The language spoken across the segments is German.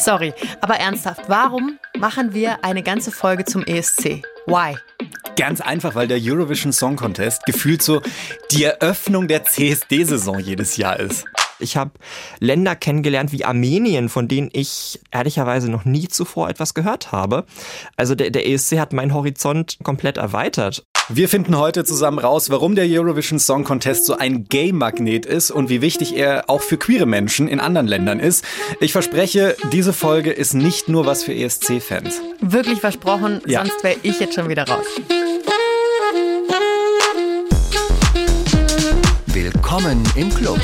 Sorry, aber ernsthaft, warum machen wir eine ganze Folge zum ESC? Why? Ganz einfach, weil der Eurovision Song Contest gefühlt so die Eröffnung der CSD-Saison jedes Jahr ist. Ich habe Länder kennengelernt wie Armenien, von denen ich ehrlicherweise noch nie zuvor etwas gehört habe. Also der, der ESC hat meinen Horizont komplett erweitert. Wir finden heute zusammen raus, warum der Eurovision Song Contest so ein Gay-Magnet ist und wie wichtig er auch für queere Menschen in anderen Ländern ist. Ich verspreche, diese Folge ist nicht nur was für ESC-Fans. Wirklich versprochen, ja. sonst wäre ich jetzt schon wieder raus. Willkommen im Club.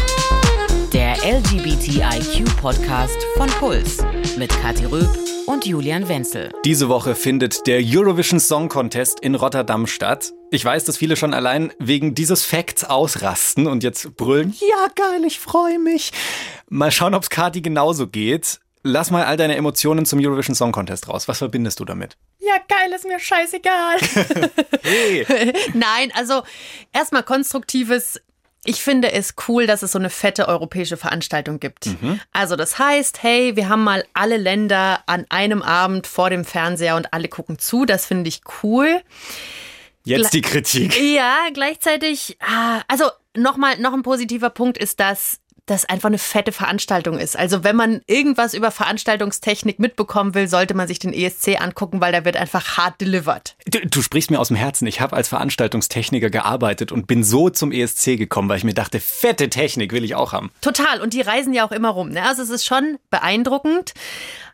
LGBTIQ-Podcast von Puls mit Kathi Röb und Julian Wenzel. Diese Woche findet der Eurovision Song Contest in Rotterdam statt. Ich weiß, dass viele schon allein wegen dieses Facts ausrasten und jetzt brüllen, ja geil, ich freue mich. Mal schauen, ob es Kati genauso geht. Lass mal all deine Emotionen zum Eurovision Song Contest raus. Was verbindest du damit? Ja, geil, ist mir scheißegal. hey. Nein, also erstmal konstruktives ich finde es cool, dass es so eine fette europäische Veranstaltung gibt. Mhm. Also das heißt, hey, wir haben mal alle Länder an einem Abend vor dem Fernseher und alle gucken zu. Das finde ich cool. Jetzt die Kritik. Ja, gleichzeitig, ah, also nochmal, noch ein positiver Punkt ist, dass das einfach eine fette Veranstaltung ist. Also wenn man irgendwas über Veranstaltungstechnik mitbekommen will, sollte man sich den ESC angucken, weil da wird einfach hart delivered. Du, du sprichst mir aus dem Herzen. Ich habe als Veranstaltungstechniker gearbeitet und bin so zum ESC gekommen, weil ich mir dachte, fette Technik will ich auch haben. Total. Und die reisen ja auch immer rum. Ne? Also es ist schon beeindruckend.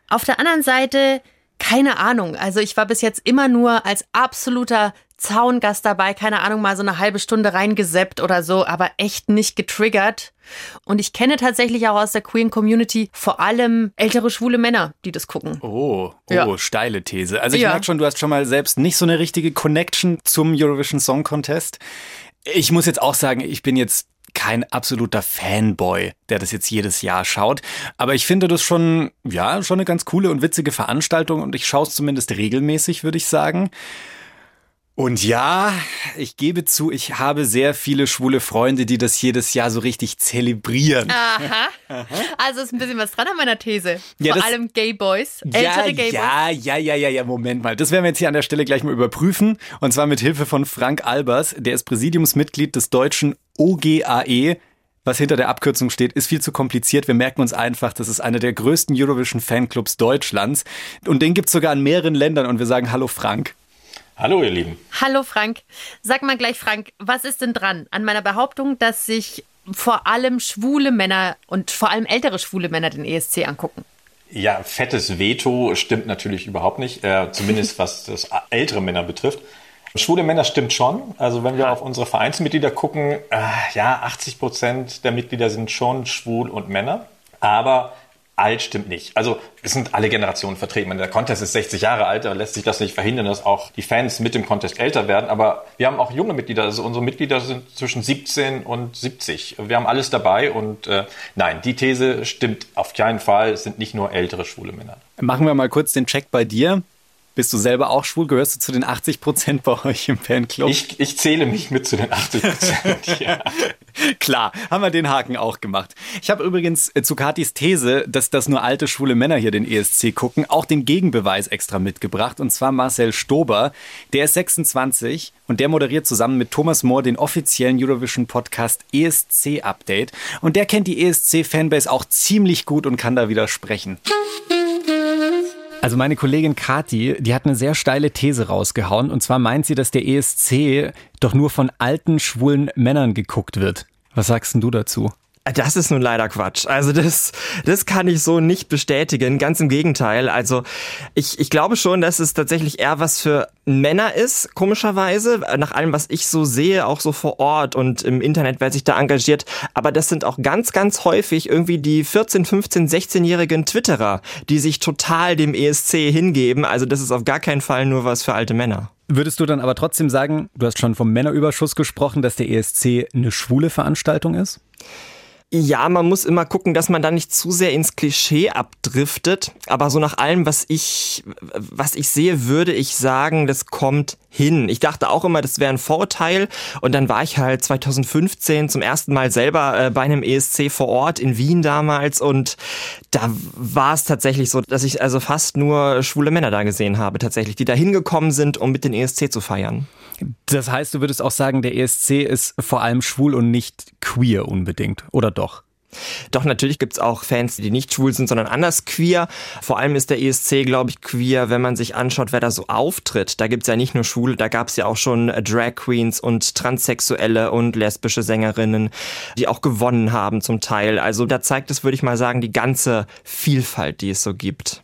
Auf der anderen Seite keine Ahnung. Also ich war bis jetzt immer nur als absoluter Zaungast dabei, keine Ahnung, mal so eine halbe Stunde reingeseppt oder so, aber echt nicht getriggert. Und ich kenne tatsächlich auch aus der Queen Community vor allem ältere schwule Männer, die das gucken. Oh, oh, ja. steile These. Also ich ja. merke schon, du hast schon mal selbst nicht so eine richtige Connection zum Eurovision Song Contest. Ich muss jetzt auch sagen, ich bin jetzt kein absoluter Fanboy, der das jetzt jedes Jahr schaut. Aber ich finde das schon, ja, schon eine ganz coole und witzige Veranstaltung und ich schaue es zumindest regelmäßig, würde ich sagen. Und ja, ich gebe zu, ich habe sehr viele schwule Freunde, die das jedes Jahr so richtig zelebrieren. Aha. Aha. Also ist ein bisschen was dran an meiner These. Ja, Vor allem Gay Boys, ältere ja, Gay Boys. Ja, ja, ja, ja, ja, Moment mal. Das werden wir jetzt hier an der Stelle gleich mal überprüfen. Und zwar mit Hilfe von Frank Albers. Der ist Präsidiumsmitglied des deutschen OGAE. Was hinter der Abkürzung steht, ist viel zu kompliziert. Wir merken uns einfach, das ist einer der größten Eurovision Fanclubs Deutschlands. Und den gibt's sogar in mehreren Ländern. Und wir sagen Hallo Frank. Hallo, ihr Lieben. Hallo, Frank. Sag mal gleich, Frank, was ist denn dran an meiner Behauptung, dass sich vor allem schwule Männer und vor allem ältere schwule Männer den ESC angucken? Ja, fettes Veto stimmt natürlich überhaupt nicht, äh, zumindest was das ältere Männer betrifft. Schwule Männer stimmt schon. Also wenn wir auf unsere Vereinsmitglieder gucken, äh, ja, 80 Prozent der Mitglieder sind schon schwul und Männer. Aber alt stimmt nicht. Also es sind alle Generationen vertreten. Der Contest ist 60 Jahre alt, da lässt sich das nicht verhindern, dass auch die Fans mit dem Contest älter werden. Aber wir haben auch junge Mitglieder. Also unsere Mitglieder sind zwischen 17 und 70. Wir haben alles dabei und äh, nein, die These stimmt auf keinen Fall. Es sind nicht nur ältere schwule Männer. Machen wir mal kurz den Check bei dir. Bist du selber auch schwul? Gehörst du zu den 80 Prozent bei euch im Fanclub? Ich, ich zähle mich mit zu den 80 Prozent, ja. Klar, haben wir den Haken auch gemacht. Ich habe übrigens äh, zu Katis These, dass das nur alte schwule Männer hier den ESC gucken, auch den Gegenbeweis extra mitgebracht. Und zwar Marcel Stober. Der ist 26 und der moderiert zusammen mit Thomas Mohr den offiziellen Eurovision Podcast ESC Update. Und der kennt die ESC-Fanbase auch ziemlich gut und kann da widersprechen. Also meine Kollegin Kati, die hat eine sehr steile These rausgehauen. Und zwar meint sie, dass der ESC doch nur von alten, schwulen Männern geguckt wird. Was sagst denn du dazu? Das ist nun leider Quatsch. Also das, das kann ich so nicht bestätigen. Ganz im Gegenteil. Also ich, ich glaube schon, dass es tatsächlich eher was für Männer ist, komischerweise. Nach allem, was ich so sehe, auch so vor Ort und im Internet, wer sich da engagiert. Aber das sind auch ganz, ganz häufig irgendwie die 14, 15, 16-jährigen Twitterer, die sich total dem ESC hingeben. Also das ist auf gar keinen Fall nur was für alte Männer. Würdest du dann aber trotzdem sagen, du hast schon vom Männerüberschuss gesprochen, dass der ESC eine schwule Veranstaltung ist? Ja, man muss immer gucken, dass man da nicht zu sehr ins Klischee abdriftet. Aber so nach allem, was ich, was ich sehe, würde ich sagen, das kommt hin. Ich dachte auch immer, das wäre ein Vorurteil. Und dann war ich halt 2015 zum ersten Mal selber äh, bei einem ESC vor Ort in Wien damals. Und da war es tatsächlich so, dass ich also fast nur schwule Männer da gesehen habe, tatsächlich, die da hingekommen sind, um mit den ESC zu feiern. Das heißt, du würdest auch sagen, der ESC ist vor allem schwul und nicht queer unbedingt, oder doch? Doch, natürlich gibt's auch Fans, die nicht schwul sind, sondern anders queer. Vor allem ist der ESC, glaube ich, queer, wenn man sich anschaut, wer da so auftritt. Da gibt's ja nicht nur Schwule, da gab's ja auch schon Drag Queens und Transsexuelle und lesbische Sängerinnen, die auch gewonnen haben zum Teil. Also da zeigt es, würde ich mal sagen, die ganze Vielfalt, die es so gibt.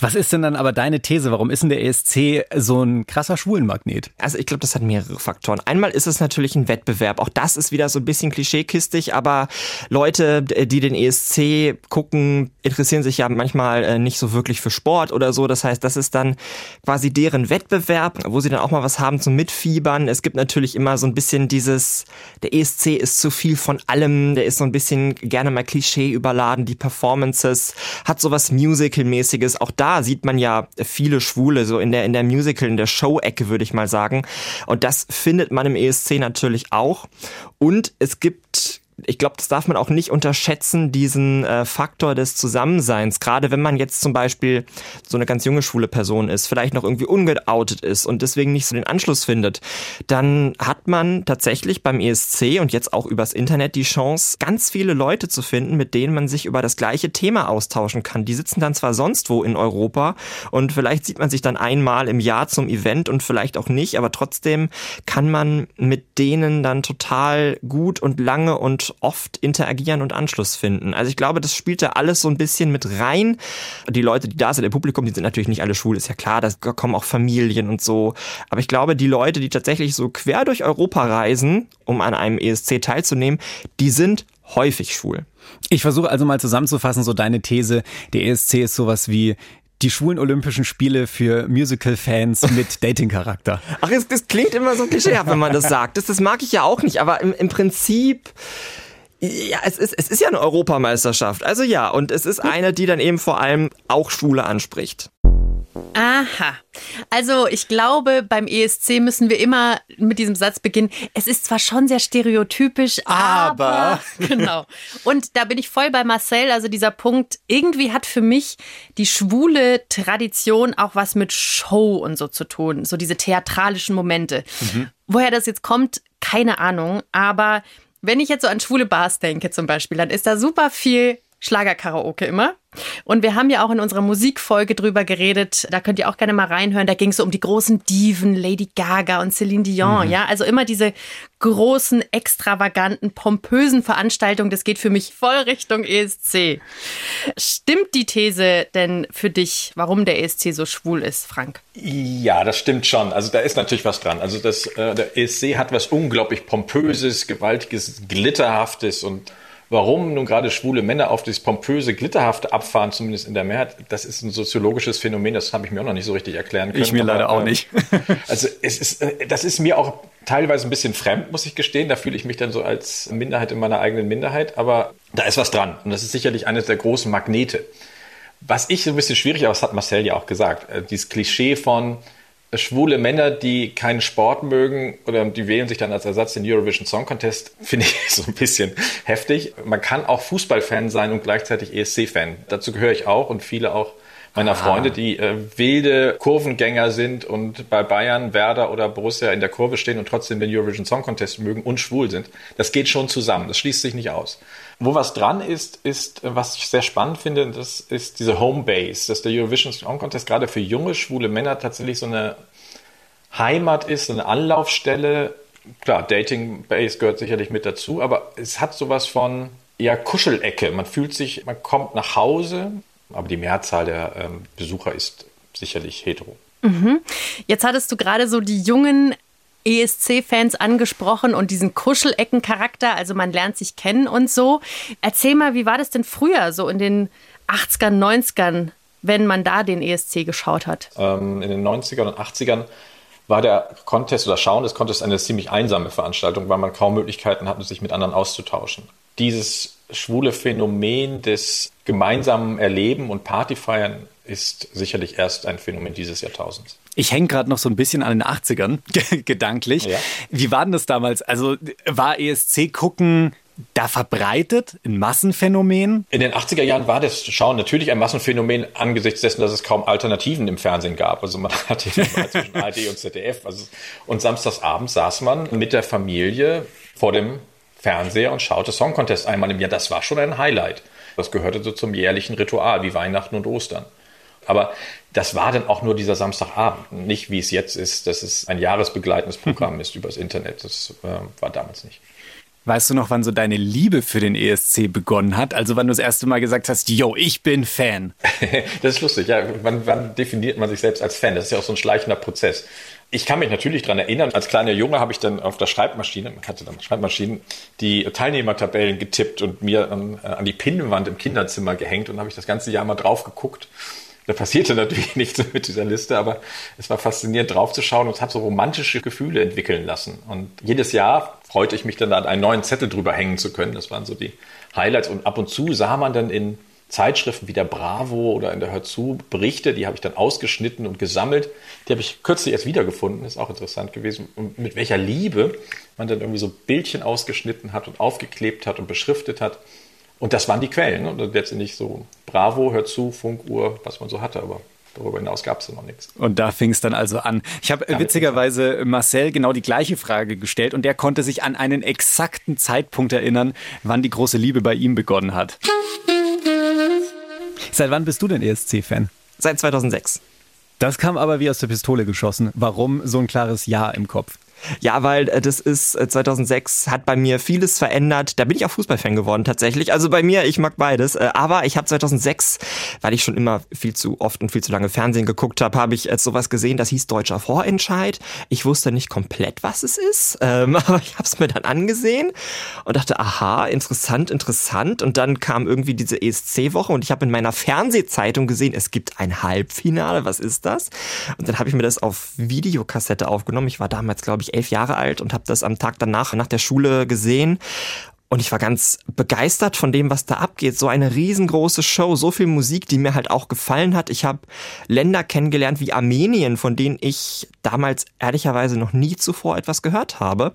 Was ist denn dann aber deine These? Warum ist denn der ESC so ein krasser Schwulenmagnet? Also ich glaube, das hat mehrere Faktoren. Einmal ist es natürlich ein Wettbewerb. Auch das ist wieder so ein bisschen klischeekistig, aber Leute, die den ESC gucken, interessieren sich ja manchmal äh, nicht so wirklich für Sport oder so. Das heißt, das ist dann quasi deren Wettbewerb, wo sie dann auch mal was haben zum Mitfiebern. Es gibt natürlich immer so ein bisschen dieses, der ESC ist zu viel von allem, der ist so ein bisschen gerne mal Klischee überladen. Die Performances hat sowas Musical-mäßiges auch da sieht man ja viele Schwule, so in der, in der Musical, in der Show-Ecke, würde ich mal sagen. Und das findet man im ESC natürlich auch. Und es gibt ich glaube, das darf man auch nicht unterschätzen, diesen äh, Faktor des Zusammenseins. Gerade wenn man jetzt zum Beispiel so eine ganz junge schwule Person ist, vielleicht noch irgendwie ungeoutet ist und deswegen nicht so den Anschluss findet, dann hat man tatsächlich beim ESC und jetzt auch übers Internet die Chance, ganz viele Leute zu finden, mit denen man sich über das gleiche Thema austauschen kann. Die sitzen dann zwar sonst wo in Europa und vielleicht sieht man sich dann einmal im Jahr zum Event und vielleicht auch nicht, aber trotzdem kann man mit denen dann total gut und lange und oft interagieren und Anschluss finden. Also ich glaube, das spielt da alles so ein bisschen mit rein. Die Leute, die da sind, im Publikum, die sind natürlich nicht alle schwul, ist ja klar, da kommen auch Familien und so. Aber ich glaube, die Leute, die tatsächlich so quer durch Europa reisen, um an einem ESC teilzunehmen, die sind häufig schwul. Ich versuche also mal zusammenzufassen, so deine These, der ESC ist sowas wie die schwulen Olympischen Spiele für Musical-Fans mit Dating-Charakter. Ach, das, das, klingt immer so klischeehaft, wenn man das sagt. Das, das mag ich ja auch nicht, aber im, im Prinzip ja, es ist, es ist ja eine Europameisterschaft. Also ja, und es ist eine, die dann eben vor allem auch Schwule anspricht. Aha. Also ich glaube, beim ESC müssen wir immer mit diesem Satz beginnen. Es ist zwar schon sehr stereotypisch, aber, aber. genau. Und da bin ich voll bei Marcel. Also dieser Punkt, irgendwie hat für mich die schwule Tradition auch was mit Show und so zu tun. So diese theatralischen Momente. Mhm. Woher das jetzt kommt, keine Ahnung. Aber wenn ich jetzt so an schwule Bars denke zum Beispiel, dann ist da super viel Schlagerkaraoke immer. Und wir haben ja auch in unserer Musikfolge drüber geredet, da könnt ihr auch gerne mal reinhören, da ging es so um die großen Diven, Lady Gaga und Celine Dion, mhm. ja, also immer diese großen, extravaganten, pompösen Veranstaltungen, das geht für mich voll Richtung ESC. Stimmt die These denn für dich, warum der ESC so schwul ist, Frank? Ja, das stimmt schon. Also da ist natürlich was dran. Also das, äh, der ESC hat was unglaublich pompöses, gewaltiges, glitterhaftes und Warum nun gerade schwule Männer auf dieses pompöse, glitterhafte abfahren, zumindest in der Mehrheit, das ist ein soziologisches Phänomen, das habe ich mir auch noch nicht so richtig erklären können. Ich mir leider auch nicht. also es ist, äh, das ist mir auch teilweise ein bisschen fremd, muss ich gestehen. Da fühle ich mich dann so als Minderheit in meiner eigenen Minderheit, aber da ist was dran. Und das ist sicherlich eines der großen Magnete. Was ich so ein bisschen schwierig, aber das hat Marcel ja auch gesagt, äh, dieses Klischee von, schwule Männer, die keinen Sport mögen oder die wählen sich dann als Ersatz den Eurovision Song Contest, finde ich so ein bisschen heftig. Man kann auch Fußballfan sein und gleichzeitig ESC-Fan. Dazu gehöre ich auch und viele auch meiner ah. Freunde, die äh, wilde Kurvengänger sind und bei Bayern, Werder oder Borussia in der Kurve stehen und trotzdem den Eurovision Song Contest mögen und schwul sind. Das geht schon zusammen. Das schließt sich nicht aus. Wo was dran ist, ist, äh, was ich sehr spannend finde, das ist diese Homebase, dass der Eurovision Song Contest gerade für junge, schwule Männer tatsächlich so eine Heimat ist, eine Anlaufstelle. Klar, Dating Base gehört sicherlich mit dazu, aber es hat sowas von ja, Kuschelecke. Man fühlt sich, man kommt nach Hause, aber die Mehrzahl der ähm, Besucher ist sicherlich hetero. Mhm. Jetzt hattest du gerade so die jungen ESC-Fans angesprochen und diesen Kuscheleckencharakter, also man lernt sich kennen und so. Erzähl mal, wie war das denn früher, so in den 80ern, 90ern, wenn man da den ESC geschaut hat? Ähm, in den 90ern und 80ern war der Contest oder Schauen des Contests eine ziemlich einsame Veranstaltung, weil man kaum Möglichkeiten hatte, sich mit anderen auszutauschen. dieses schwule Phänomen des gemeinsamen Erleben und Partyfeiern ist sicherlich erst ein Phänomen dieses Jahrtausends. Ich hänge gerade noch so ein bisschen an den 80ern, gedanklich. Ja. Wie war denn das damals? Also war ESC gucken da verbreitet, ein Massenphänomen? In den 80er Jahren war das Schauen natürlich ein Massenphänomen angesichts dessen, dass es kaum Alternativen im Fernsehen gab. Also man hatte zwischen ARD und ZDF. Also, und samstagsabends saß man mit der Familie vor dem Fernseher und schaute Song Contest einmal im Jahr. Das war schon ein Highlight. Das gehörte so zum jährlichen Ritual, wie Weihnachten und Ostern. Aber das war dann auch nur dieser Samstagabend, nicht wie es jetzt ist, dass es ein jahresbegleitendes Programm ist übers Internet. Das äh, war damals nicht. Weißt du noch, wann so deine Liebe für den ESC begonnen hat? Also wann du das erste Mal gesagt hast, yo, ich bin Fan. das ist lustig, ja. Wann, wann definiert man sich selbst als Fan? Das ist ja auch so ein schleichender Prozess. Ich kann mich natürlich daran erinnern, als kleiner Junge habe ich dann auf der Schreibmaschine, man hatte dann Schreibmaschinen, die Teilnehmertabellen getippt und mir an, an die Pinnwand im Kinderzimmer gehängt und habe ich das ganze Jahr mal drauf geguckt da passierte natürlich nichts mit dieser Liste, aber es war faszinierend draufzuschauen und es hat so romantische Gefühle entwickeln lassen. Und jedes Jahr freute ich mich dann, da einen neuen Zettel drüber hängen zu können. Das waren so die Highlights. Und ab und zu sah man dann in Zeitschriften wie der Bravo oder in der Hör zu Berichte, die habe ich dann ausgeschnitten und gesammelt. Die habe ich kürzlich erst wiedergefunden, ist auch interessant gewesen. Und mit welcher Liebe man dann irgendwie so Bildchen ausgeschnitten hat und aufgeklebt hat und beschriftet hat. Und das waren die Quellen. Ne? Und letztendlich so Bravo, hört zu, Funkuhr, was man so hatte, aber darüber hinaus gab es noch nichts. Und da fing es dann also an. Ich habe witzigerweise Marcel genau die gleiche Frage gestellt und der konnte sich an einen exakten Zeitpunkt erinnern, wann die große Liebe bei ihm begonnen hat. Seit wann bist du denn ESC-Fan? Seit 2006. Das kam aber wie aus der Pistole geschossen. Warum so ein klares Ja im Kopf? Ja, weil äh, das ist 2006 äh, hat bei mir vieles verändert. Da bin ich auch Fußballfan geworden tatsächlich. Also bei mir, ich mag beides. Äh, aber ich habe 2006, weil ich schon immer viel zu oft und viel zu lange Fernsehen geguckt habe, habe ich sowas gesehen, das hieß Deutscher Vorentscheid. Ich wusste nicht komplett, was es ist, ähm, aber ich habe es mir dann angesehen und dachte, aha, interessant, interessant. Und dann kam irgendwie diese ESC-Woche und ich habe in meiner Fernsehzeitung gesehen, es gibt ein Halbfinale. Was ist das? Und dann habe ich mir das auf Videokassette aufgenommen. Ich war damals, glaube ich, ich elf Jahre alt und habe das am Tag danach nach der Schule gesehen. Und ich war ganz begeistert von dem, was da abgeht. So eine riesengroße Show, so viel Musik, die mir halt auch gefallen hat. Ich habe Länder kennengelernt wie Armenien, von denen ich damals ehrlicherweise noch nie zuvor etwas gehört habe.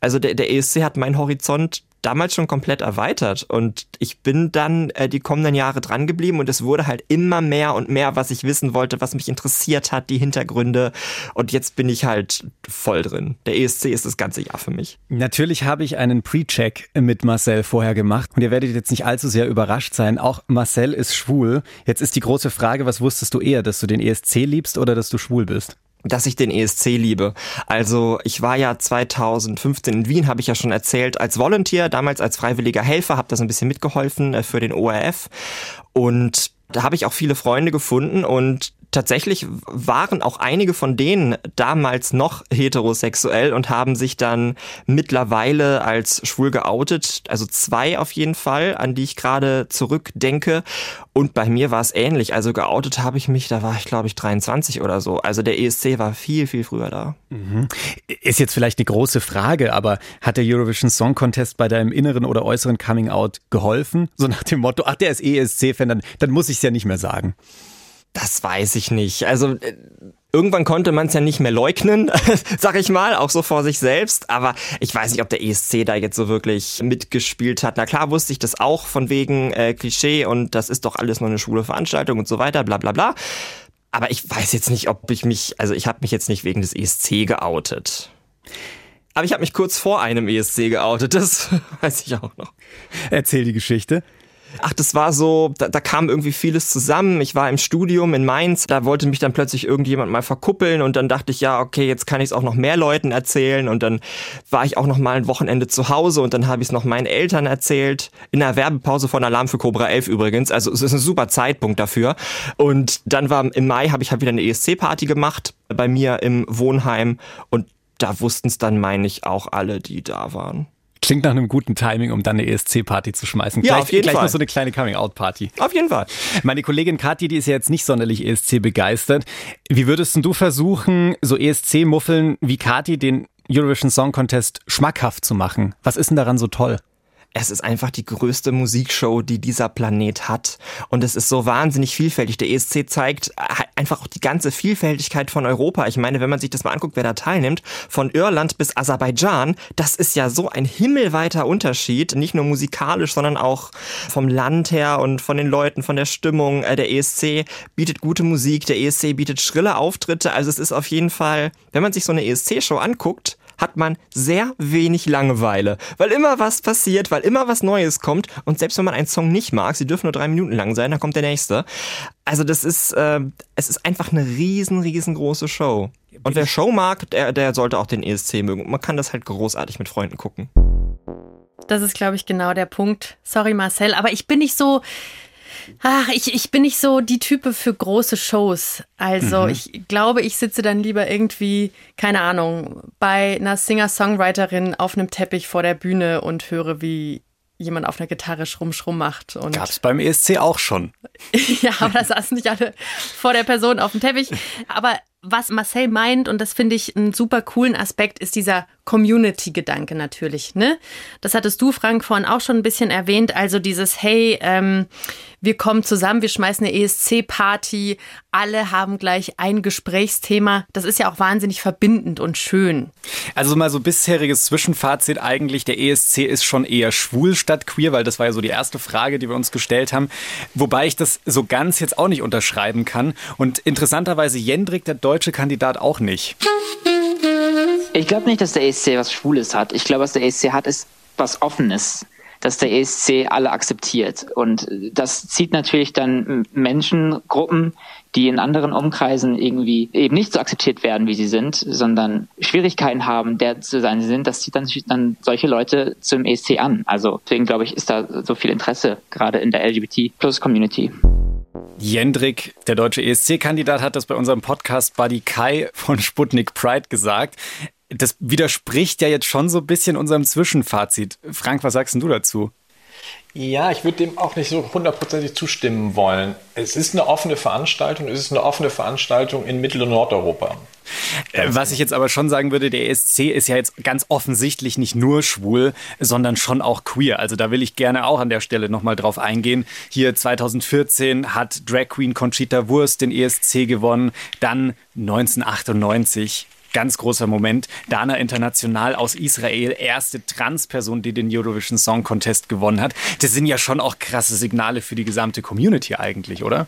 Also der, der ESC hat meinen Horizont damals schon komplett erweitert und ich bin dann äh, die kommenden Jahre dran geblieben und es wurde halt immer mehr und mehr, was ich wissen wollte, was mich interessiert hat, die Hintergründe und jetzt bin ich halt voll drin. Der ESC ist das ganze Jahr für mich. Natürlich habe ich einen Pre-Check mit Marcel vorher gemacht und ihr werdet jetzt nicht allzu sehr überrascht sein. Auch Marcel ist schwul. Jetzt ist die große Frage, was wusstest du eher, dass du den ESC liebst oder dass du schwul bist? Dass ich den ESC liebe. Also ich war ja 2015 in Wien, habe ich ja schon erzählt, als Volunteer, damals als freiwilliger Helfer, habe das ein bisschen mitgeholfen äh, für den ORF und da habe ich auch viele Freunde gefunden und tatsächlich waren auch einige von denen damals noch heterosexuell und haben sich dann mittlerweile als schwul geoutet. Also zwei auf jeden Fall, an die ich gerade zurückdenke. Und bei mir war es ähnlich. Also geoutet habe ich mich, da war ich glaube ich 23 oder so. Also der ESC war viel, viel früher da. Mhm. Ist jetzt vielleicht eine große Frage, aber hat der Eurovision Song Contest bei deinem inneren oder äußeren Coming Out geholfen? So nach dem Motto, ach, der ist ESC-Fan, dann, dann muss ich es ja nicht mehr sagen. Das weiß ich nicht. Also äh, irgendwann konnte man es ja nicht mehr leugnen, sag ich mal, auch so vor sich selbst. Aber ich weiß nicht, ob der ESC da jetzt so wirklich mitgespielt hat. Na klar wusste ich das auch von wegen äh, Klischee und das ist doch alles nur eine schwule Veranstaltung und so weiter, bla bla bla. Aber ich weiß jetzt nicht, ob ich mich, also ich habe mich jetzt nicht wegen des ESC geoutet. Aber ich habe mich kurz vor einem ESC geoutet, das weiß ich auch noch. Erzähl die Geschichte. Ach, das war so, da, da kam irgendwie vieles zusammen. Ich war im Studium in Mainz, da wollte mich dann plötzlich irgendjemand mal verkuppeln und dann dachte ich, ja, okay, jetzt kann ich es auch noch mehr Leuten erzählen und dann war ich auch noch mal ein Wochenende zu Hause und dann habe ich es noch meinen Eltern erzählt. In der Werbepause von Alarm für Cobra 11 übrigens, also es ist ein super Zeitpunkt dafür. Und dann war im Mai habe ich halt wieder eine ESC-Party gemacht bei mir im Wohnheim und da wussten es dann, meine ich, auch alle, die da waren. Klingt nach einem guten Timing, um dann eine ESC-Party zu schmeißen. Ja, gleich, auf jeden gleich Fall. noch so eine kleine Coming-out-Party. Auf jeden Fall. Meine Kollegin Kathi, die ist ja jetzt nicht sonderlich ESC begeistert. Wie würdest du versuchen, so ESC-Muffeln wie Kathi den Eurovision Song Contest schmackhaft zu machen? Was ist denn daran so toll? Es ist einfach die größte Musikshow, die dieser Planet hat. Und es ist so wahnsinnig vielfältig. Der ESC zeigt einfach auch die ganze Vielfältigkeit von Europa. Ich meine, wenn man sich das mal anguckt, wer da teilnimmt, von Irland bis Aserbaidschan, das ist ja so ein himmelweiter Unterschied. Nicht nur musikalisch, sondern auch vom Land her und von den Leuten, von der Stimmung. Äh, der ESC bietet gute Musik, der ESC bietet schrille Auftritte. Also es ist auf jeden Fall, wenn man sich so eine ESC-Show anguckt, hat man sehr wenig Langeweile, weil immer was passiert, weil immer was Neues kommt und selbst wenn man einen Song nicht mag, sie dürfen nur drei Minuten lang sein, dann kommt der nächste. Also das ist, äh, es ist einfach eine riesen, riesengroße Show. Und wer Show mag, der, der sollte auch den ESC mögen. Man kann das halt großartig mit Freunden gucken. Das ist, glaube ich, genau der Punkt. Sorry, Marcel, aber ich bin nicht so, Ach, ich, ich bin nicht so die Type für große Shows. Also mhm. ich glaube, ich sitze dann lieber irgendwie, keine Ahnung, bei einer Singer-Songwriterin auf einem Teppich vor der Bühne und höre, wie jemand auf einer Gitarre schrumm schrumm macht. Und Gab's beim ESC auch schon. ja, aber da saßen nicht alle vor der Person auf dem Teppich. Aber was Marcel meint, und das finde ich einen super coolen Aspekt, ist dieser Community-Gedanke natürlich. Ne? Das hattest du, Frank, vorhin auch schon ein bisschen erwähnt. Also dieses, hey, ähm, wir kommen zusammen, wir schmeißen eine ESC-Party, alle haben gleich ein Gesprächsthema. Das ist ja auch wahnsinnig verbindend und schön. Also mal so bisheriges Zwischenfazit eigentlich, der ESC ist schon eher schwul statt queer, weil das war ja so die erste Frage, die wir uns gestellt haben. Wobei ich das so ganz jetzt auch nicht unterschreiben kann. Und interessanterweise Jendrik, der deutsche Kandidat, auch nicht. Ich glaube nicht, dass der ESC was Schwules hat. Ich glaube, was der ESC hat, ist was Offenes dass der ESC alle akzeptiert. Und das zieht natürlich dann Menschengruppen, die in anderen Umkreisen irgendwie eben nicht so akzeptiert werden, wie sie sind, sondern Schwierigkeiten haben, der zu sein sind, das zieht dann, dann solche Leute zum ESC an. Also deswegen glaube ich, ist da so viel Interesse gerade in der LGBT-Plus-Community. Jendrik, der deutsche ESC-Kandidat, hat das bei unserem Podcast Buddy Kai von Sputnik Pride gesagt das widerspricht ja jetzt schon so ein bisschen unserem Zwischenfazit. Frank, was sagst du dazu? Ja, ich würde dem auch nicht so hundertprozentig zustimmen wollen. Es ist eine offene Veranstaltung, es ist eine offene Veranstaltung in Mittel- und Nordeuropa. Äh, was ich jetzt aber schon sagen würde, der ESC ist ja jetzt ganz offensichtlich nicht nur schwul, sondern schon auch queer. Also da will ich gerne auch an der Stelle nochmal drauf eingehen. Hier 2014 hat Drag Queen Conchita Wurst den ESC gewonnen, dann 1998 ganz großer Moment. Dana International aus Israel, erste Transperson, die den Eurovision Song Contest gewonnen hat. Das sind ja schon auch krasse Signale für die gesamte Community eigentlich, oder?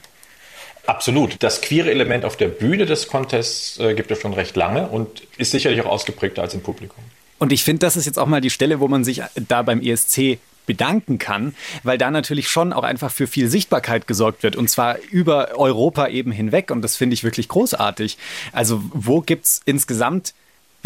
Absolut. Das queere Element auf der Bühne des Contests äh, gibt es schon recht lange und ist sicherlich auch ausgeprägter als im Publikum. Und ich finde, das ist jetzt auch mal die Stelle, wo man sich da beim ESC bedanken kann, weil da natürlich schon auch einfach für viel Sichtbarkeit gesorgt wird und zwar über Europa eben hinweg und das finde ich wirklich großartig. Also wo gibt es insgesamt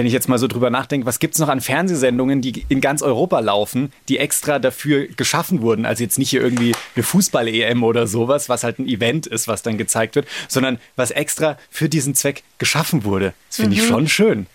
wenn ich jetzt mal so drüber nachdenke, was gibt es noch an Fernsehsendungen, die in ganz Europa laufen, die extra dafür geschaffen wurden? Also jetzt nicht hier irgendwie eine Fußball-EM oder sowas, was halt ein Event ist, was dann gezeigt wird, sondern was extra für diesen Zweck geschaffen wurde. Das finde mhm. ich schon schön.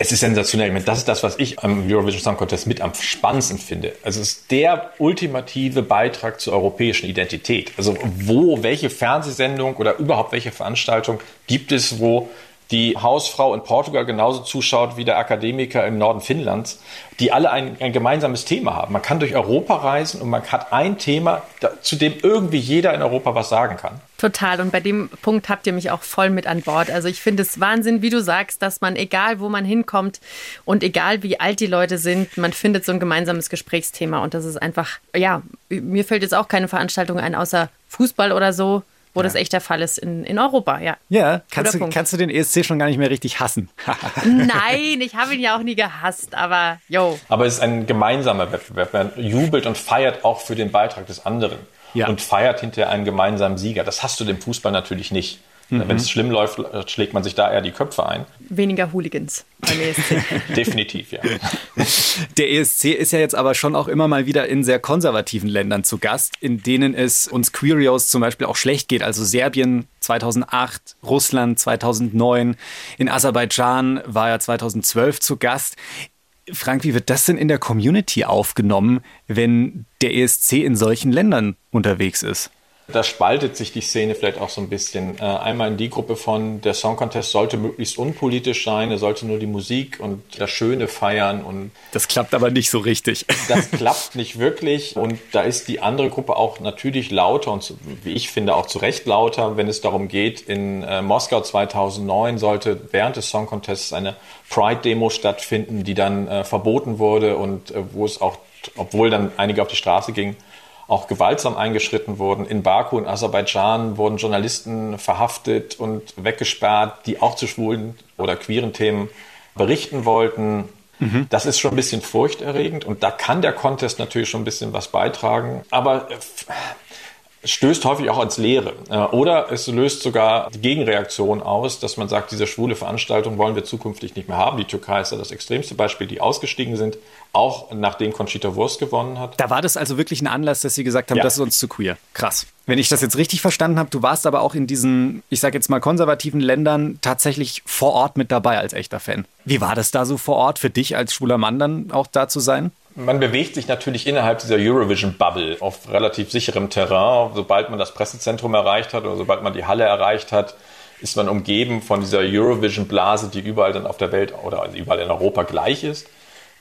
Es ist sensationell. Das ist das, was ich am Eurovision Song Contest mit am spannendsten finde. Also es ist der ultimative Beitrag zur europäischen Identität. Also wo, welche Fernsehsendung oder überhaupt welche Veranstaltung gibt es, wo die Hausfrau in Portugal genauso zuschaut wie der Akademiker im Norden Finnlands, die alle ein, ein gemeinsames Thema haben. Man kann durch Europa reisen und man hat ein Thema, zu dem irgendwie jeder in Europa was sagen kann. Total. Und bei dem Punkt habt ihr mich auch voll mit an Bord. Also ich finde es Wahnsinn, wie du sagst, dass man, egal wo man hinkommt und egal wie alt die Leute sind, man findet so ein gemeinsames Gesprächsthema. Und das ist einfach, ja, mir fällt jetzt auch keine Veranstaltung ein, außer Fußball oder so, wo ja. das echt der Fall ist in, in Europa, ja. Ja, kannst du, kannst du den ESC schon gar nicht mehr richtig hassen. Nein, ich habe ihn ja auch nie gehasst, aber yo. Aber es ist ein gemeinsamer Wettbewerb. Man jubelt und feiert auch für den Beitrag des anderen ja. und feiert hinterher einen gemeinsamen Sieger. Das hast du dem Fußball natürlich nicht. Mhm. Wenn es schlimm läuft, schlägt man sich da eher die Köpfe ein. Weniger Hooligans beim ESC. Definitiv, ja. Der ESC ist ja jetzt aber schon auch immer mal wieder in sehr konservativen Ländern zu Gast, in denen es uns Queerios zum Beispiel auch schlecht geht. Also Serbien 2008, Russland 2009, in Aserbaidschan war er 2012 zu Gast. Frank, wie wird das denn in der Community aufgenommen, wenn der ESC in solchen Ländern unterwegs ist? Da spaltet sich die Szene vielleicht auch so ein bisschen. Äh, einmal in die Gruppe von, der Song Contest sollte möglichst unpolitisch sein, er sollte nur die Musik und das Schöne feiern und. Das klappt aber nicht so richtig. Das klappt nicht wirklich und da ist die andere Gruppe auch natürlich lauter und wie ich finde auch zu Recht lauter, wenn es darum geht, in äh, Moskau 2009 sollte während des Song Contests eine Pride-Demo stattfinden, die dann äh, verboten wurde und wo es auch, obwohl dann einige auf die Straße gingen, auch gewaltsam eingeschritten wurden. In Baku in Aserbaidschan wurden Journalisten verhaftet und weggesperrt, die auch zu schwulen oder queeren Themen berichten wollten. Mhm. Das ist schon ein bisschen furchterregend und da kann der Contest natürlich schon ein bisschen was beitragen. Aber äh, stößt häufig auch ans Leere. Äh, oder es löst sogar die Gegenreaktion aus, dass man sagt, diese schwule Veranstaltung wollen wir zukünftig nicht mehr haben. Die Türkei ist ja das extremste Beispiel, die ausgestiegen sind, auch nachdem Conchita Wurst gewonnen hat. Da war das also wirklich ein Anlass, dass Sie gesagt haben, ja. das ist uns zu queer. Krass. Wenn ich das jetzt richtig verstanden habe, du warst aber auch in diesen, ich sage jetzt mal, konservativen Ländern tatsächlich vor Ort mit dabei als echter Fan. Wie war das da so vor Ort für dich als schwuler Mann dann auch da zu sein? man bewegt sich natürlich innerhalb dieser Eurovision-Bubble auf relativ sicherem Terrain. Sobald man das Pressezentrum erreicht hat oder sobald man die Halle erreicht hat, ist man umgeben von dieser Eurovision-Blase, die überall dann auf der Welt oder überall in Europa gleich ist.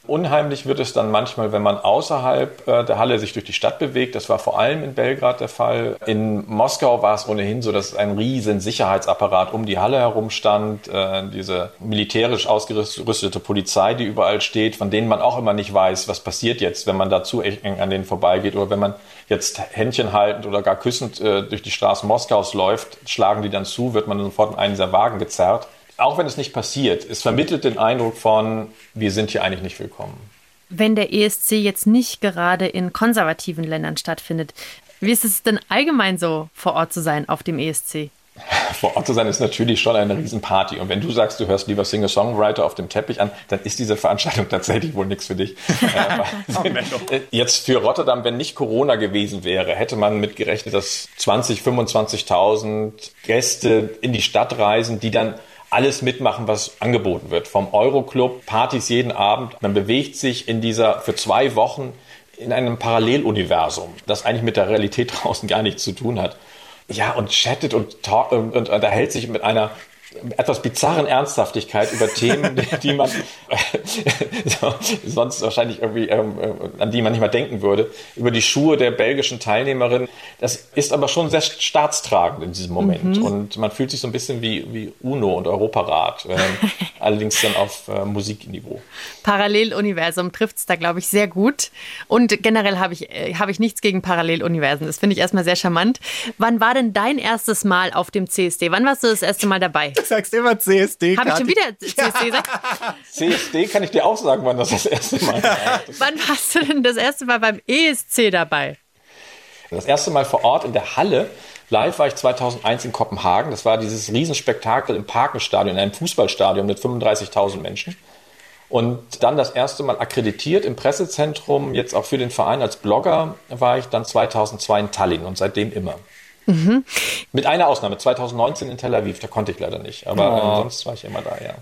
Unheimlich wird es dann manchmal, wenn man außerhalb äh, der Halle sich durch die Stadt bewegt. Das war vor allem in Belgrad der Fall. In Moskau war es ohnehin so, dass ein riesen Sicherheitsapparat um die Halle herum stand. Äh, diese militärisch ausgerüstete Polizei, die überall steht, von denen man auch immer nicht weiß, was passiert jetzt, wenn man da zu eng an denen vorbeigeht oder wenn man jetzt Händchen haltend oder gar küssend äh, durch die Straßen Moskaus läuft, schlagen die dann zu, wird man sofort in einen dieser Wagen gezerrt auch wenn es nicht passiert, es vermittelt den Eindruck von, wir sind hier eigentlich nicht willkommen. Wenn der ESC jetzt nicht gerade in konservativen Ländern stattfindet, wie ist es denn allgemein so, vor Ort zu sein auf dem ESC? VorOrt zu sein ist natürlich schon eine Riesenparty. Und wenn du sagst, du hörst lieber Singer-Songwriter auf dem Teppich an, dann ist diese Veranstaltung tatsächlich wohl nichts für dich. Äh, jetzt für Rotterdam, wenn nicht Corona gewesen wäre, hätte man mitgerechnet, dass 20, 25.000 Gäste in die Stadt reisen, die dann alles mitmachen, was angeboten wird. Vom Euroclub, Partys jeden Abend. Man bewegt sich in dieser für zwei Wochen in einem Paralleluniversum, das eigentlich mit der Realität draußen gar nichts zu tun hat. Ja, und chattet und, talk, und, und unterhält sich mit einer etwas bizarren Ernsthaftigkeit über Themen, die man sonst wahrscheinlich irgendwie, ähm, äh, an die man nicht mal denken würde, über die Schuhe der belgischen Teilnehmerin. Das ist aber schon sehr staatstragend in diesem Moment. Mhm. Und man fühlt sich so ein bisschen wie, wie UNO und Europarat, äh, allerdings dann auf äh, Musikniveau. Paralleluniversum trifft es da, glaube ich, sehr gut. Und generell habe ich, äh, hab ich nichts gegen Paralleluniversen. Das finde ich erstmal sehr charmant. Wann war denn dein erstes Mal auf dem CSD? Wann warst du das erste Mal dabei? Du sagst immer CSD. Habe ich schon wieder CSD gesagt? CSD kann ich dir auch sagen, wann das das erste Mal war. wann warst du denn das erste Mal beim ESC dabei? Das erste Mal vor Ort in der Halle. Live war ich 2001 in Kopenhagen. Das war dieses Riesenspektakel im Parkenstadion, in einem Fußballstadion mit 35.000 Menschen. Und dann das erste Mal akkreditiert im Pressezentrum, jetzt auch für den Verein als Blogger, war ich dann 2002 in Tallinn und seitdem immer. Mhm. Mit einer Ausnahme, 2019 in Tel Aviv, da konnte ich leider nicht. Aber oh. sonst war ich immer da, ja.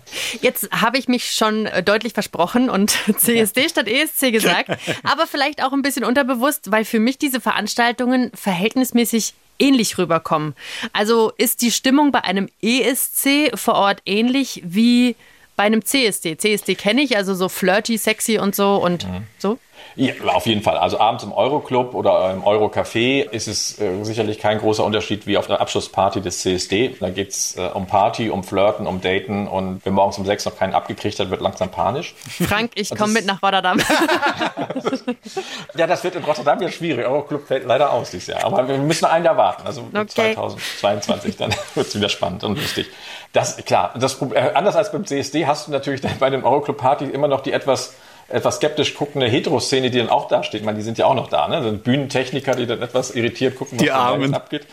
Jetzt habe ich mich schon äh, deutlich versprochen und CSD statt ESC gesagt, aber vielleicht auch ein bisschen unterbewusst, weil für mich diese Veranstaltungen verhältnismäßig ähnlich rüberkommen. Also ist die Stimmung bei einem ESC vor Ort ähnlich wie bei einem CSD. CSD kenne ich, also so flirty, sexy und so und mhm. so. Ja, auf jeden Fall. Also abends im Euroclub oder im Eurocafé ist es äh, sicherlich kein großer Unterschied wie auf der Abschlussparty des CSD. Da geht's äh, um Party, um Flirten, um Daten und wer morgens um sechs noch keinen abgekriegt hat, wird langsam panisch. Frank, ich komme mit nach Rotterdam. ja, das wird in Rotterdam ja schwierig. Euroclub fällt leider aus dieses Jahr. Aber wir müssen ein Jahr warten. Also okay. 2022, dann wird es wieder spannend und lustig. Das, klar, das, äh, anders als beim CSD hast du natürlich bei den Euroclub-Partys immer noch die etwas etwas skeptisch guckende Heteroszene, die dann auch da steht. Meine, die sind ja auch noch da, ne? Sind Bühnentechniker, die dann etwas irritiert gucken, was da abgeht.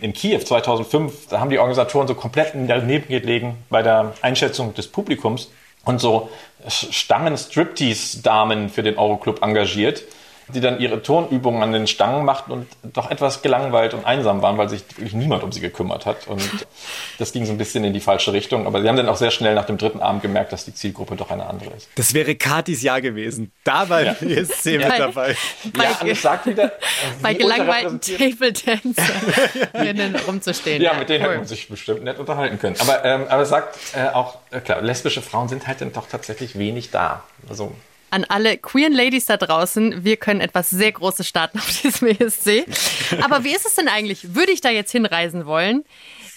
In Kiew 2005, da haben die Organisatoren so komplett daneben gelegen bei der Einschätzung des Publikums und so Stangen Striptease-Damen für den Euroclub engagiert, die dann ihre Turnübungen an den Stangen machten und doch etwas gelangweilt und einsam waren, weil sich wirklich niemand um sie gekümmert hat. Und das ging so ein bisschen in die falsche Richtung. Aber sie haben dann auch sehr schnell nach dem dritten Abend gemerkt, dass die Zielgruppe doch eine andere ist. Das wäre Katis Jahr gewesen. Da war ja. die ESC mit dabei. Bei, Ja, und sagt wieder, bei wie gelangweilten Table-Dancern rumzustehen. Ja, mit denen cool. hätte man sich bestimmt nett unterhalten können. Aber, ähm, aber es sagt äh, auch, äh, klar, lesbische Frauen sind halt dann doch tatsächlich wenig da. Also an alle queeren Ladies da draußen, wir können etwas sehr Großes starten auf diesem ESC. Aber wie ist es denn eigentlich? Würde ich da jetzt hinreisen wollen?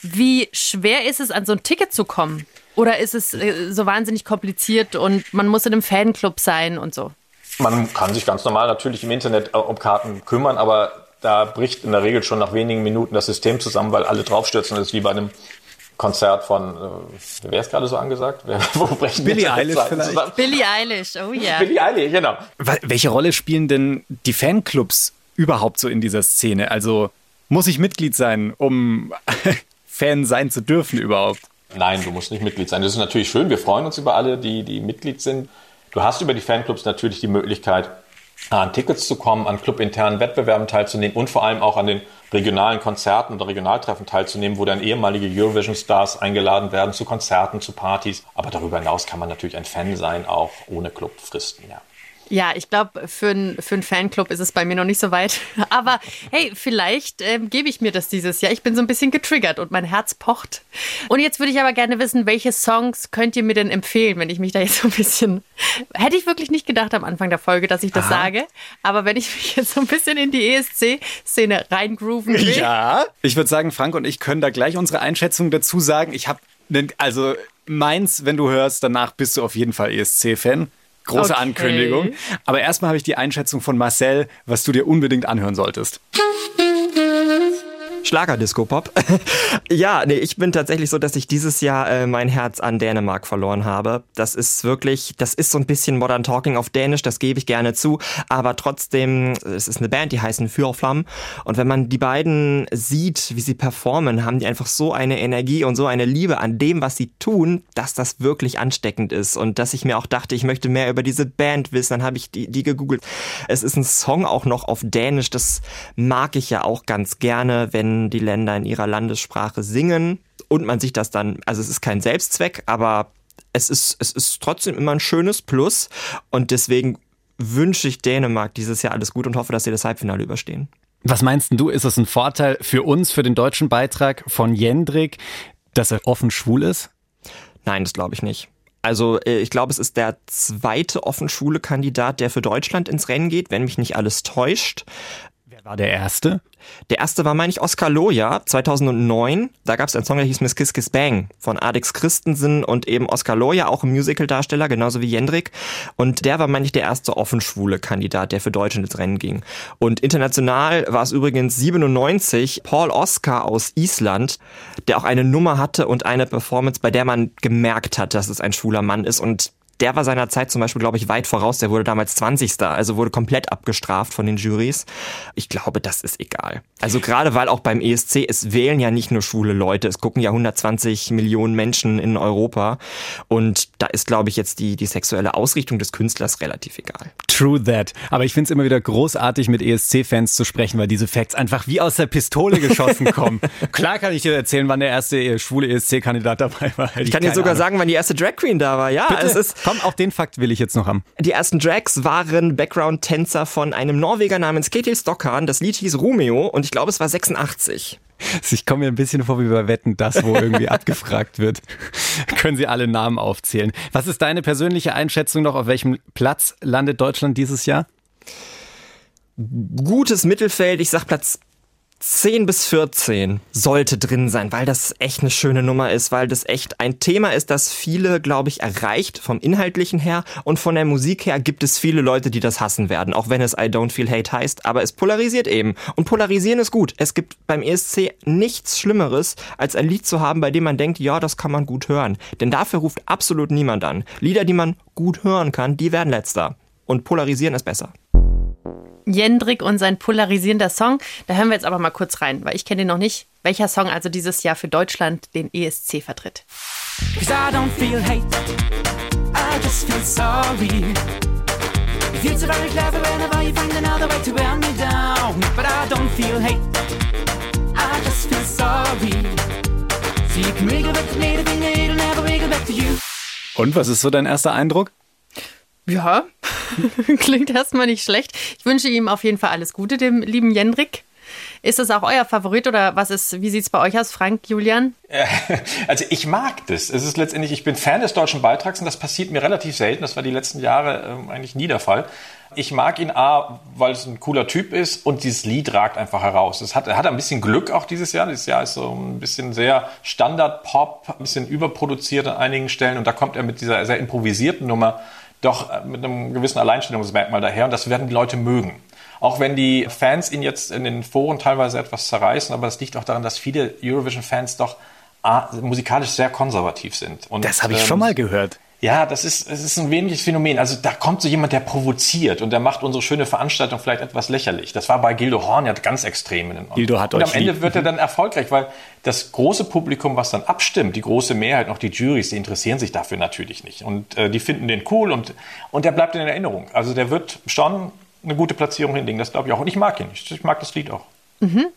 Wie schwer ist es, an so ein Ticket zu kommen? Oder ist es äh, so wahnsinnig kompliziert und man muss in einem Fanclub sein und so? Man kann sich ganz normal natürlich im Internet äh, um Karten kümmern, aber da bricht in der Regel schon nach wenigen Minuten das System zusammen, weil alle draufstürzen. Das ist wie bei einem Konzert von, äh, wer ist gerade so angesagt? Wer, wo brechen Billie Eilish Zeiten vielleicht? zusammen? Billie Eilish, oh ja. Billie Eilish, genau. Welche Rolle spielen denn die Fanclubs überhaupt so in dieser Szene? Also muss ich Mitglied sein, um Fan sein zu dürfen überhaupt? Nein, du musst nicht Mitglied sein. Das ist natürlich schön. Wir freuen uns über alle, die, die Mitglied sind. Du hast über die Fanclubs natürlich die Möglichkeit, an Tickets zu kommen, an clubinternen Wettbewerben teilzunehmen und vor allem auch an den regionalen Konzerten oder Regionaltreffen teilzunehmen, wo dann ehemalige Eurovision-Stars eingeladen werden zu Konzerten, zu Partys. Aber darüber hinaus kann man natürlich ein Fan sein, auch ohne Clubfristen, ja. Ja, ich glaube, für einen für Fanclub ist es bei mir noch nicht so weit. Aber hey, vielleicht ähm, gebe ich mir das dieses Jahr. Ich bin so ein bisschen getriggert und mein Herz pocht. Und jetzt würde ich aber gerne wissen, welche Songs könnt ihr mir denn empfehlen, wenn ich mich da jetzt so ein bisschen. Hätte ich wirklich nicht gedacht am Anfang der Folge, dass ich das sage. Aber wenn ich mich jetzt so ein bisschen in die ESC-Szene reingrooven will. Ja. Ich würde sagen, Frank und ich können da gleich unsere Einschätzung dazu sagen. Ich habe, also meins, wenn du hörst, danach bist du auf jeden Fall ESC-Fan. Große Okay. Ankündigung. Aber erstmal habe ich die Einschätzung von Marcel, was du dir unbedingt anhören solltest. Schlagerdisco-Pop. ja, nee, ich bin tatsächlich so, dass ich dieses Jahr äh, mein Herz an Dänemark verloren habe. Das ist wirklich, das ist so ein bisschen Modern Talking auf Dänisch, das gebe ich gerne zu. Aber trotzdem, es ist eine Band, die heißen Fürflamm. Und wenn man die beiden sieht, wie sie performen, haben die einfach so eine Energie und so eine Liebe an dem, was sie tun, dass das wirklich ansteckend ist. Und dass ich mir auch dachte, ich möchte mehr über diese Band wissen, dann habe ich die, die gegoogelt. Es ist ein Song auch noch auf Dänisch, das mag ich ja auch ganz gerne, wenn die Länder in ihrer Landessprache singen und man sich das dann, also es ist kein Selbstzweck, aber es ist, es ist trotzdem immer ein schönes Plus und deswegen wünsche ich Dänemark dieses Jahr alles gut und hoffe, dass sie das Halbfinale überstehen. Was meinst du, ist es ein Vorteil für uns, für den deutschen Beitrag von Jendrik, dass er offen schwul ist? Nein, das glaube ich nicht. Also äh, ich glaube, es ist der zweite offen schwule Kandidat, der für Deutschland ins Rennen geht, wenn mich nicht alles täuscht. Wer war der Erste? Der erste war, meine ich, Oscar Loja, 2009. Da gab es einen Song, der hieß Miss Kiss Kiss Bang von Alex Christensen und eben Oscar Loja, auch ein Musicaldarsteller, genauso wie Jendrik. Und der war, meine ich, der erste offen schwule Kandidat, der für Deutschland ins Rennen ging. Und international war es übrigens 97 Paul Oscar aus Island, der auch eine Nummer hatte und eine Performance, bei der man gemerkt hat, dass es ein schwuler Mann ist. Und der war seiner Zeit zum Beispiel, glaube ich, weit voraus. Der wurde damals 20. Also wurde komplett abgestraft von den Jurys. Ich glaube, das ist egal. Also gerade weil auch beim ESC, es wählen ja nicht nur schwule Leute. Es gucken ja 120 Millionen Menschen in Europa. Und da ist, glaube ich, jetzt die, die sexuelle Ausrichtung des Künstlers relativ egal. True that. Aber ich finde es immer wieder großartig, mit ESC-Fans zu sprechen, weil diese Facts einfach wie aus der Pistole geschossen kommen. Klar kann ich dir erzählen, wann der erste äh, schwule ESC-Kandidat dabei war. Ich kann dir sogar sagen, wann die erste Drag Queen da war. Ja, es ist, Komm, auch den Fakt will ich jetzt noch haben. Die ersten Drags waren Background-Tänzer von einem Norweger namens Ketil Stokkan. Das Lied hieß Romeo und ich glaube, es war 86. Ich komme mir ein bisschen vor wie bei Wetten, das, wo irgendwie abgefragt wird. Können Sie alle Namen aufzählen. Was ist deine persönliche Einschätzung noch? Auf welchem Platz landet Deutschland dieses Jahr? Gutes Mittelfeld, ich sag Platz 10 bis 14 sollte drin sein, weil das echt eine schöne Nummer ist, weil das echt ein Thema ist, das viele, glaube ich, erreicht vom Inhaltlichen her und von der Musik her gibt es viele Leute, die das hassen werden, auch wenn es I Don't Feel Hate heißt, aber es polarisiert eben. Und polarisieren ist gut. Es gibt beim ESC nichts Schlimmeres, als ein Lied zu haben, bei dem man denkt, ja, das kann man gut hören. Denn dafür ruft absolut niemand an. Lieder, die man gut hören kann, die werden letzter. Und polarisieren ist besser. Jendrik und sein polarisierender Song. Da hören wir jetzt aber mal kurz rein, weil ich kenne den noch nicht. Welcher Song also dieses Jahr für Deutschland den ESC vertritt? Cause I don't feel hate, I just feel sorry. You feel so very clever whenever you find another way to wear me down. But I don't feel hate, I just feel sorry. So you can wiggle back to me, the thing it'll never wiggle back to you. Und was ist so dein erster Eindruck? Ja, klingt erstmal nicht schlecht. Ich wünsche ihm auf jeden Fall alles Gute, dem lieben Jendrik. Ist das auch euer Favorit oder was ist, wie sieht es bei euch aus, Frank, Julian? Also ich mag das. Es ist letztendlich, ich bin Fan des deutschen Beitrags und das passiert mir relativ selten. Das war die letzten Jahre ähm, eigentlich nie der Fall. Ich mag ihn A, weil es ein cooler Typ ist und dieses Lied ragt einfach heraus. Es hat, er hat ein bisschen Glück auch dieses Jahr. Dieses Jahr ist so ein bisschen sehr Standard-Pop, ein bisschen überproduziert an einigen Stellen und da kommt er mit dieser sehr improvisierten Nummer doch äh, mit einem gewissen Alleinstellungsmerkmal daher und das werden die Leute mögen. Auch wenn die Fans ihn jetzt in den Foren teilweise etwas zerreißen, aber das liegt auch daran, dass viele Eurovision-Fans doch ah, musikalisch sehr konservativ sind. Und, Das habe ich ähm, schon mal gehört. Ja, das ist, es ist ein weniges Phänomen. Also da kommt so jemand, der provoziert und der macht unsere schöne Veranstaltung vielleicht etwas lächerlich. Das war bei Gildo Horn ja ganz extrem. In den Gildo hat und euch am Ende lieb. wird er dann erfolgreich, weil das große Publikum, was dann abstimmt, die große Mehrheit, auch die Juries, die interessieren sich dafür natürlich nicht. Und äh, die finden den cool und, und der bleibt in Erinnerung. Also der wird schon eine gute Platzierung hinlegen, das glaube ich auch. Und ich mag ihn. Ich, ich mag das Lied auch.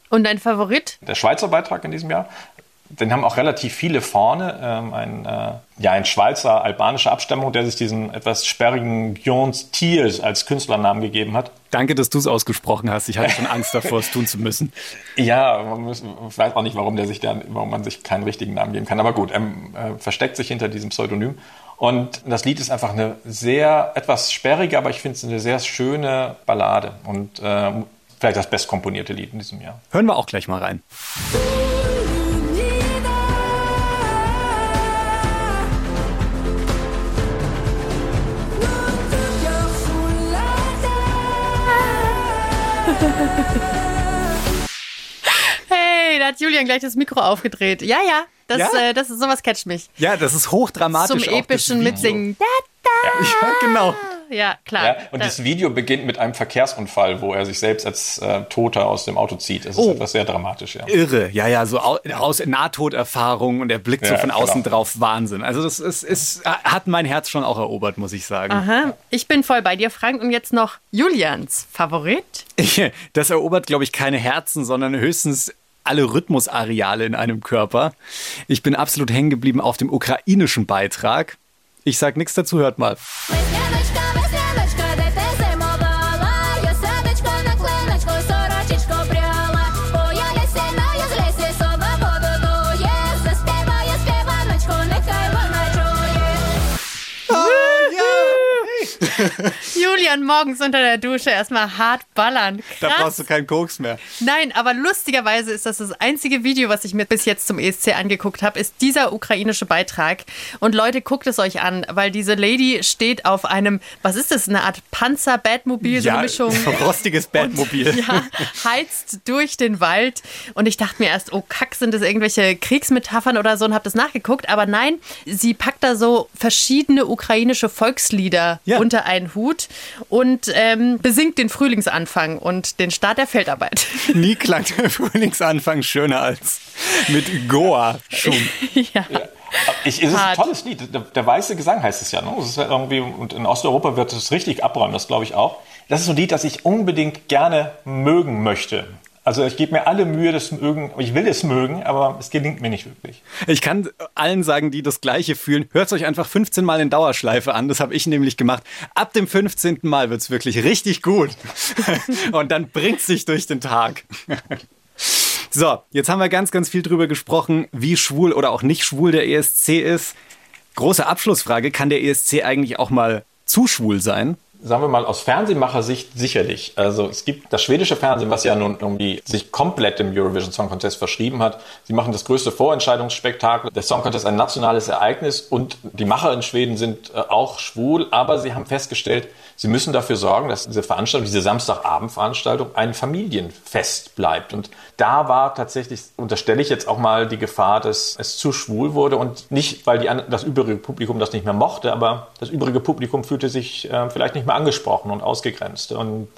Und dein Favorit? Der Schweizer Beitrag in diesem Jahr, den haben auch relativ viele vorne. Ähm, ein, äh, ja, ein Schweizer albanischer Abstammung, der sich diesen etwas sperrigen Gions Thiers als Künstlernamen gegeben hat. Danke, dass du es ausgesprochen hast. Ich hatte schon Angst davor, es tun zu müssen. Ja, man muss, ich weiß auch nicht, warum der sich da, warum man sich keinen richtigen Namen geben kann. Aber gut, er äh, versteckt sich hinter diesem Pseudonym. Und das Lied ist einfach eine sehr, etwas sperrige, aber ich finde es eine sehr schöne Ballade und äh, vielleicht das bestkomponierte Lied in diesem Jahr. Hören wir auch gleich mal rein. Hey, da hat Julian gleich das Mikro aufgedreht. Ja, ja, das, Ja? Äh, das ist sowas catcht mich. Ja, das ist hochdramatisch. Zum epischen. Mitsingen. Da, Ja, genau. Ja, klar. Ja, und Da- das Video beginnt mit einem Verkehrsunfall, wo er sich selbst als äh, Toter aus dem Auto zieht. Das ist Oh. etwas sehr dramatisch, ja. Irre, ja, ja, so au- aus Nahtoderfahrung und er blickt so Ja, von außen genau. drauf. Wahnsinn. Also, das ist, ist, hat mein Herz schon auch erobert, muss ich sagen. Aha, ich bin voll bei dir, Frank. Und jetzt noch Julians Favorit. Das erobert, glaube ich, keine Herzen, sondern höchstens alle Rhythmusareale in einem Körper. Ich bin absolut hängen geblieben auf dem ukrainischen Beitrag. Ich sag nichts dazu, hört mal. Julian morgens unter der Dusche erstmal hart ballern. Da Krass. brauchst du keinen Koks mehr. Nein, aber lustigerweise ist das das einzige Video, was ich mir bis jetzt zum ESC angeguckt habe, ist dieser ukrainische Beitrag. Und Leute, guckt es euch an, weil diese Lady steht auf einem, was ist das, eine Art Panzer-Batmobil, so eine Mischung. rostiges Bandmobil. Ja, heizt durch den Wald. Und ich dachte mir erst, oh Kack, sind das irgendwelche Kriegsmetaphern oder so und habe das nachgeguckt. Aber nein, sie packt da so verschiedene ukrainische Volkslieder Ja. unter einen Hut und ähm, besingt den Frühlingsanfang und den Start der Feldarbeit. Nie klang der Frühlingsanfang schöner als mit Goa-Schum. ja. Ich, es ist ein tolles Lied. Der, der weiße Gesang heißt es ja. Ne? Es ist ja irgendwie, und in Osteuropa wird es richtig abräumen, das glaube ich auch. Das ist so ein Lied, das ich unbedingt gerne mögen möchte. Also ich gebe mir alle Mühe, das mögen, ich will es mögen, aber es gelingt mir nicht wirklich. Ich kann allen sagen, die das Gleiche fühlen, hört es euch einfach 15 Mal in Dauerschleife an. Das habe ich nämlich gemacht. Ab dem 15. Mal wird es wirklich richtig gut. Und dann bringt sich durch den Tag. So, jetzt haben wir ganz, ganz viel drüber gesprochen, wie schwul oder auch nicht schwul der ESC ist. Große Abschlussfrage, kann der ESC eigentlich auch mal zu schwul sein? Sagen wir mal, aus Fernsehmachersicht sicherlich. Also es gibt das schwedische Fernsehen, was ja nun irgendwie sich komplett dem Eurovision Song Contest verschrieben hat. Sie machen das größte Vorentscheidungsspektakel. Der Song Contest ist ein nationales Ereignis und die Macher in Schweden sind äh, auch schwul, aber sie haben festgestellt, sie müssen dafür sorgen, dass diese Veranstaltung, diese Samstagabendveranstaltung ein Familienfest bleibt. Und da war tatsächlich, unterstelle ich jetzt auch mal die Gefahr, dass es zu schwul wurde und nicht, weil die, das übrige Publikum das nicht mehr mochte, aber das übrige Publikum fühlte sich äh, vielleicht nicht mehr angesprochen und ausgegrenzt. Und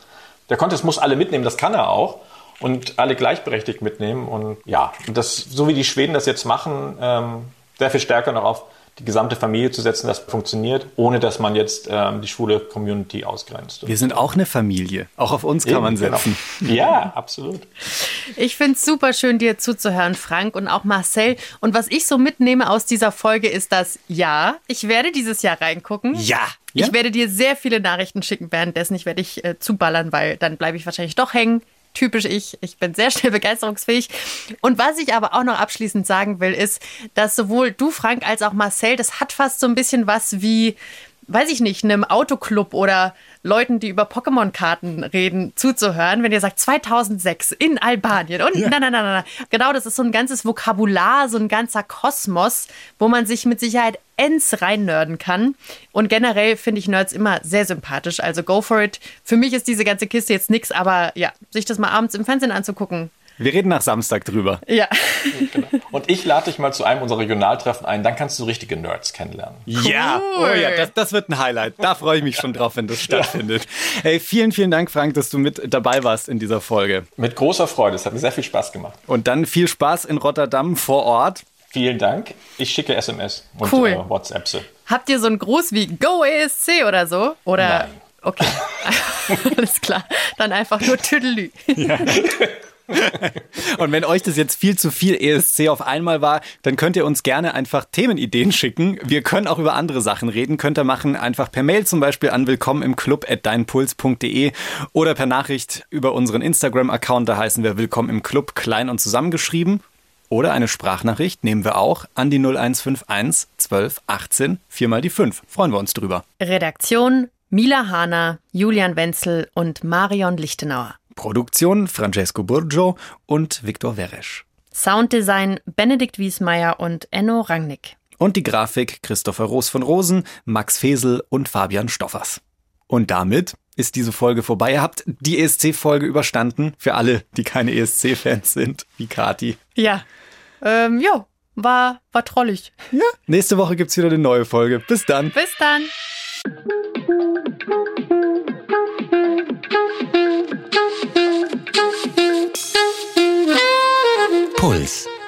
der Contest muss alle mitnehmen, das kann er auch. Und alle gleichberechtigt mitnehmen. Und ja, das, so wie die Schweden das jetzt machen, ähm, sehr viel stärker noch auf die gesamte Familie zu setzen, das funktioniert, ohne dass man jetzt ähm, die schwule Community ausgrenzt. Wir sind auch eine Familie. Auch auf uns kann Eben, man genau. setzen. Ja, absolut. Ich finde es super schön, dir zuzuhören, Frank und auch Marcel. Und was ich so mitnehme aus dieser Folge ist, dass ja, ich werde dieses Jahr reingucken. Ja. Ich Ja? werde dir sehr viele Nachrichten schicken währenddessen. Ich werde dich äh, zuballern, weil dann bleibe ich wahrscheinlich doch hängen. Typisch ich. Ich bin sehr schnell begeisterungsfähig. Und was ich aber auch noch abschließend sagen will, ist, dass sowohl du, Frank, als auch Marcel, das hat fast so ein bisschen was wie, weiß ich nicht, einem Autoclub oder Leuten, die über Pokémon-Karten reden, zuzuhören, wenn ihr sagt 2006 in Albanien und nein, nein, nein, nein, nein. Genau, das ist so ein ganzes Vokabular, so ein ganzer Kosmos, wo man sich mit Sicherheit ends reinnörden kann. Und generell finde ich Nerds immer sehr sympathisch. Also go for it. Für mich ist diese ganze Kiste jetzt nichts, aber ja, sich das mal abends im Fernsehen anzugucken. Wir reden nach Samstag drüber. Ja. Und ich lade dich mal zu einem unserer Regionaltreffen ein, dann kannst du richtige Nerds kennenlernen. Ja, oh ja, das, das wird ein Highlight. Da freue ich mich schon drauf, wenn das stattfindet. Hey, vielen, vielen Dank, Frank, dass du mit dabei warst in dieser Folge. Mit großer Freude, es hat mir sehr viel Spaß gemacht. Und dann viel Spaß in Rotterdam vor Ort. Vielen Dank. Ich schicke SMS und Cool. äh, WhatsApps. Habt ihr so einen Gruß wie Go ESC oder so? Oder? Nein. Okay. Alles klar. Dann einfach nur Tüdelü. Und wenn euch das jetzt viel zu viel ESC auf einmal war, dann könnt ihr uns gerne einfach Themenideen schicken. Wir können auch über andere Sachen reden. Könnt ihr machen einfach per Mail zum Beispiel an willkommen im Club at deinpuls.de oder per Nachricht über unseren Instagram-Account. Da heißen wir willkommen im Club klein und zusammengeschrieben. Oder eine Sprachnachricht nehmen wir auch an die 0151 12 18 4 mal die 5. Freuen wir uns drüber. Redaktion Mila Hahner, Julian Wenzel und Marion Lichtenauer. Produktion Francesco Burgio und Viktor Weresch. Sounddesign Benedikt Wiesmeier und Enno Rangnick. Und die Grafik Christopher Roos von Rosen, Max Fesel und Fabian Stoffers. Und damit ist diese Folge vorbei. Ihr habt die ESC-Folge überstanden. Für alle, die keine ESC-Fans sind, wie Kati. Ja. Ähm, jo, war, war trollig. Nächste Woche gibt's wieder eine neue Folge. Bis dann. Bis dann. Puls.